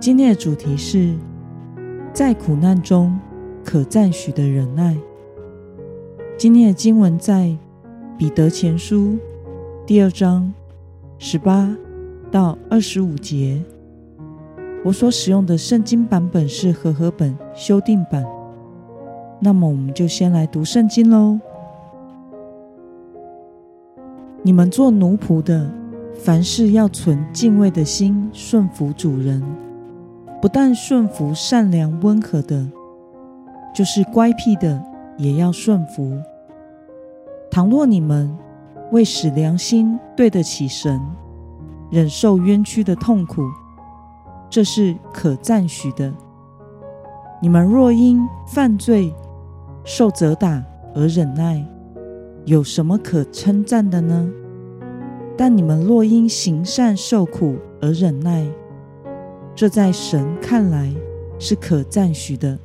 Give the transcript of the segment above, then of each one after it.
今天的主题是在苦难中可赞许的忍耐。今天的经文在彼得前书第二章十八到二十五节。我所使用的圣经版本是和合本修订版。那么，我们就先来读圣经喽。你们做奴仆的，凡事要存敬畏的心，顺服主人。不但顺服善良温和的，就是乖僻的，也要顺服。倘若你们为使良心对得起神，忍受冤屈的痛苦，这是可赞许的。你们若因犯罪受责打而忍耐，有什么可称赞的呢？但你们若因行善受苦而忍耐，这在神看来是可赞许的。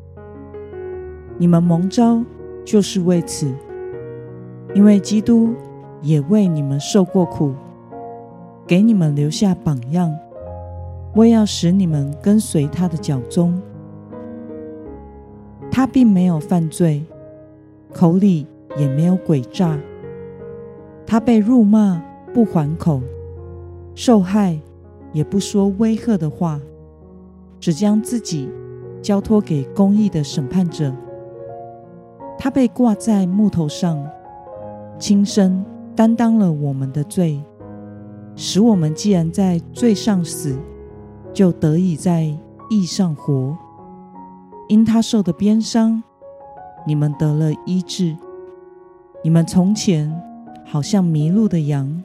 你们蒙召就是为此，因为基督也为你们受过苦，给你们留下榜样，为要使你们跟随他的脚踪。他并没有犯罪，口里也没有诡诈。他被辱骂不还口，受害也不说威吓的话。只将自己交托给公义的审判者。他被挂在木头上，亲身担当了我们的罪，使我们既然在罪上死，就得以在义上活。因他受的鞭伤，你们得了医治。你们从前好像迷路的羊，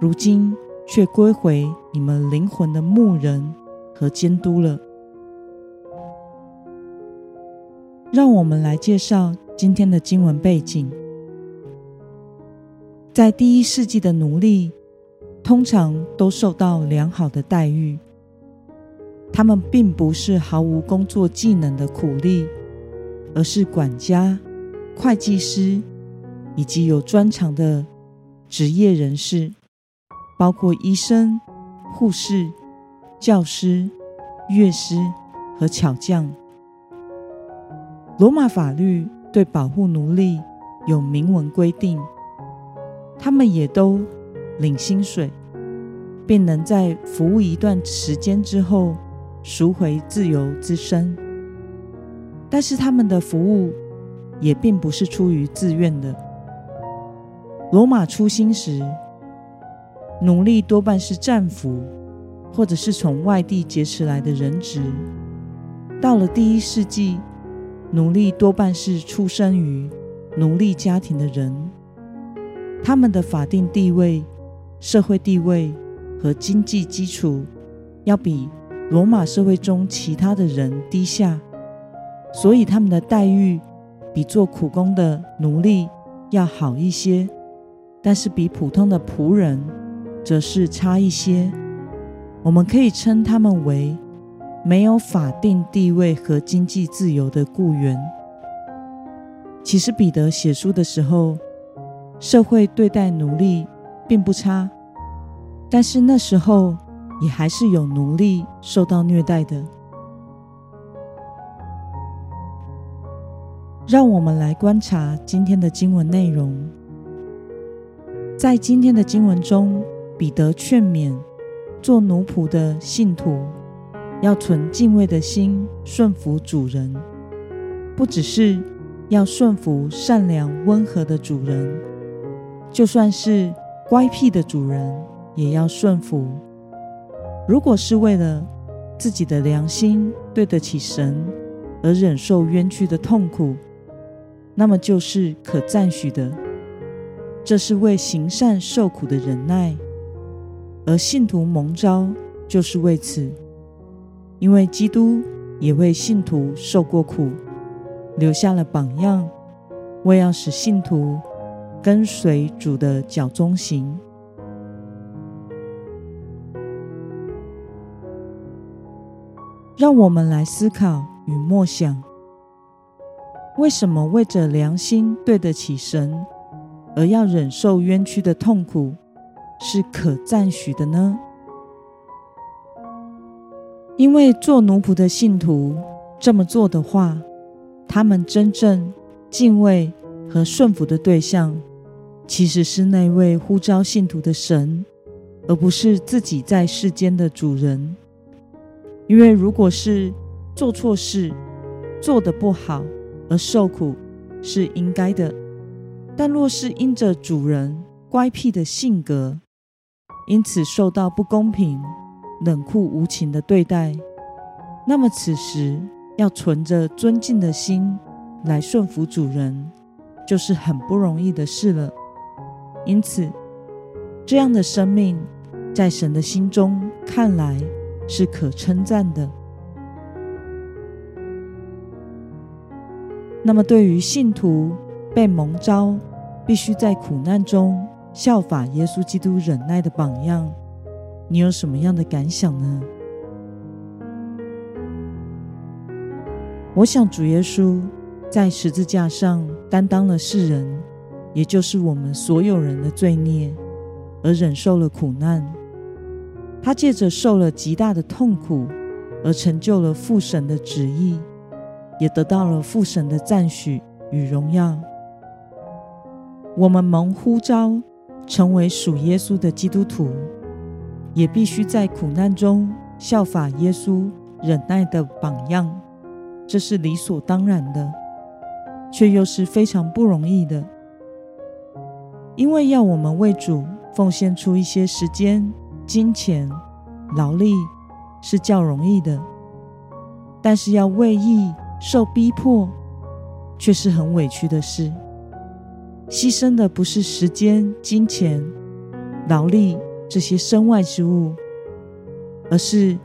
如今却归回你们灵魂的牧人。和监督了。让我们来介绍今天的经文背景。在第一世纪的奴隶，通常都受到良好的待遇。他们并不是毫无工作技能的苦力，而是管家、会计师以及有专长的职业人士，包括医生、护士。教师、乐师和巧匠。罗马法律对保护奴隶有明文规定，他们也都领薪水，并能在服务一段时间之后赎回自由之身。但是他们的服务也并不是出于自愿的。罗马出兴时，奴隶多半是战俘。或者是从外地劫持来的人质，到了第一世纪，奴隶多半是出生于奴隶家庭的人，他们的法定地位、社会地位和经济基础要比罗马社会中其他的人低下，所以他们的待遇比做苦工的奴隶要好一些，但是比普通的仆人则是差一些。我们可以称他们为没有法定地位和经济自由的雇员。其实，彼得写书的时候，社会对待奴隶并不差，但是那时候也还是有奴隶受到虐待的。让我们来观察今天的经文内容。在今天的经文中，彼得劝勉。做奴仆的信徒要存敬畏的心，顺服主人。不只是要顺服善良温和的主人，就算是乖僻的主人，也要顺服。如果是为了自己的良心对得起神而忍受冤屈的痛苦，那么就是可赞许的。这是为行善受苦的忍耐。而信徒蒙召，就是为此，因为基督也为信徒受过苦，留下了榜样，为要使信徒跟随主的脚中行。让我们来思考与默想：为什么为着良心对得起神，而要忍受冤屈的痛苦，是可赞许的呢？因为做奴仆的信徒这么做的话，他们真正敬畏和顺服的对象，其实是那位呼召信徒的神，而不是自己在世间的主人。因为如果是做错事、做得不好而受苦，是应该的；但若是因着主人乖僻的性格，因此受到不公平、冷酷无情的对待，那么此时要存着尊敬的心来顺服主人，就是很不容易的事了。因此，这样的生命在神的心中看来。是可称赞的。那么，对于信徒被蒙召，必须在苦难中效法耶稣基督忍耐的榜样，你有什么样的感想呢？我想，主耶稣在十字架上担当了世人，也就是我们所有人的罪孽，而忍受了苦难。他借着受了极大的痛苦，而成就了父神的旨意，也得到了父神的赞许与荣耀。我们蒙呼召成为属耶稣的基督徒，也必须在苦难中效法耶稣忍耐的榜样，这是理所当然的，却又是非常不容易的，因为要我们为主奉献出一些时间。金钱劳力是较容易的，但是要为义受逼迫，却是很委屈的事。牺牲的不是时间、金钱、劳力这些身外之物，而是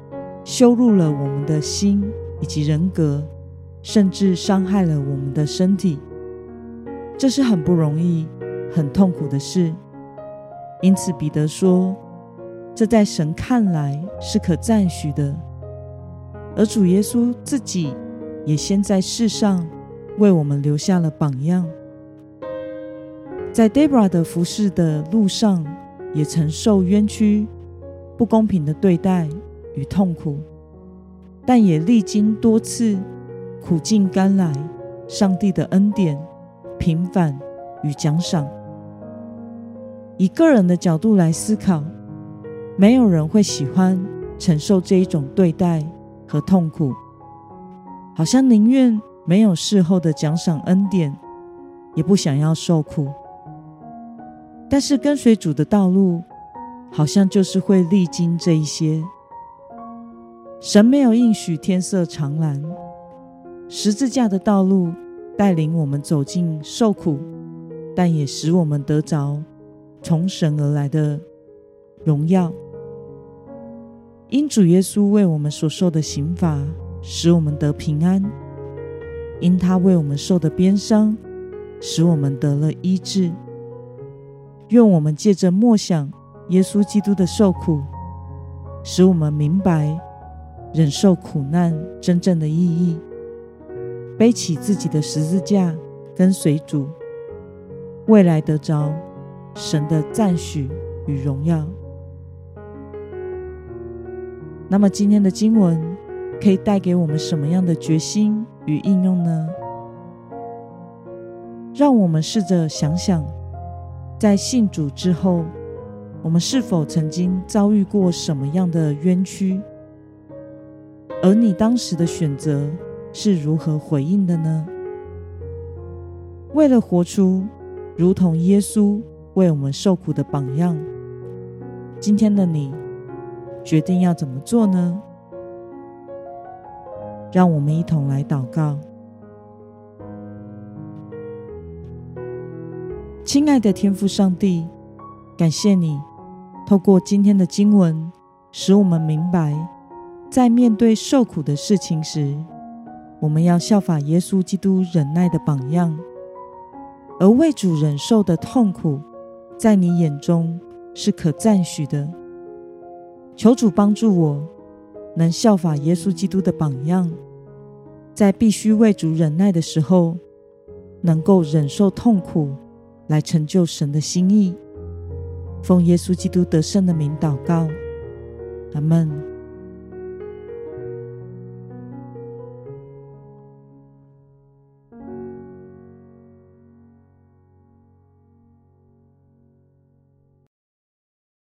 羞辱了我们的心以及人格，甚至伤害了我们的身体。这是很不容易、很痛苦的事。因此，彼得说。这在神看来是可赞许的，而主耶稣自己也先在世上为我们留下了榜样，在 Debra 的服侍的路上，也曾受冤屈、不公平的对待与痛苦，但也历经多次苦尽甘来，上帝的恩典、平反与奖赏。以个人的角度来思考。没有人会喜欢承受这一种对待和痛苦，好像宁愿没有事后的奖赏恩典，也不想要受苦。但是跟随主的道路，好像就是会历经这一些。神没有应许天色常蓝，十字架的道路带领我们走进受苦，但也使我们得着从神而来的荣耀。因主耶稣为我们所受的刑罚，使我们得平安；因他为我们受的鞭伤，使我们得了医治。愿我们借着默想耶稣基督的受苦，使我们明白忍受苦难真正的意义，背起自己的十字架，跟随主，未来得着神的赞许与荣耀。那么今天的经文可以带给我们什么样的决心与应用呢？让我们试着想想，在信主之后，我们是否曾经遭遇过什么样的冤屈？而你当时的选择是如何回应的呢？为了活出如同耶稣为我们受苦的榜样，今天的你。决定要怎么做呢？让我们一同来祷告。亲爱的天父上帝，感谢你透过今天的经文，使我们明白，在面对受苦的事情时，我们要效法耶稣基督忍耐的榜样，而为主忍受的痛苦，在你眼中是可赞许的。求主帮助我，能效法耶稣基督的榜样，在必须为主忍耐的时候，能够忍受痛苦，来成就神的心意。奉耶稣基督得胜的名祷告，阿门。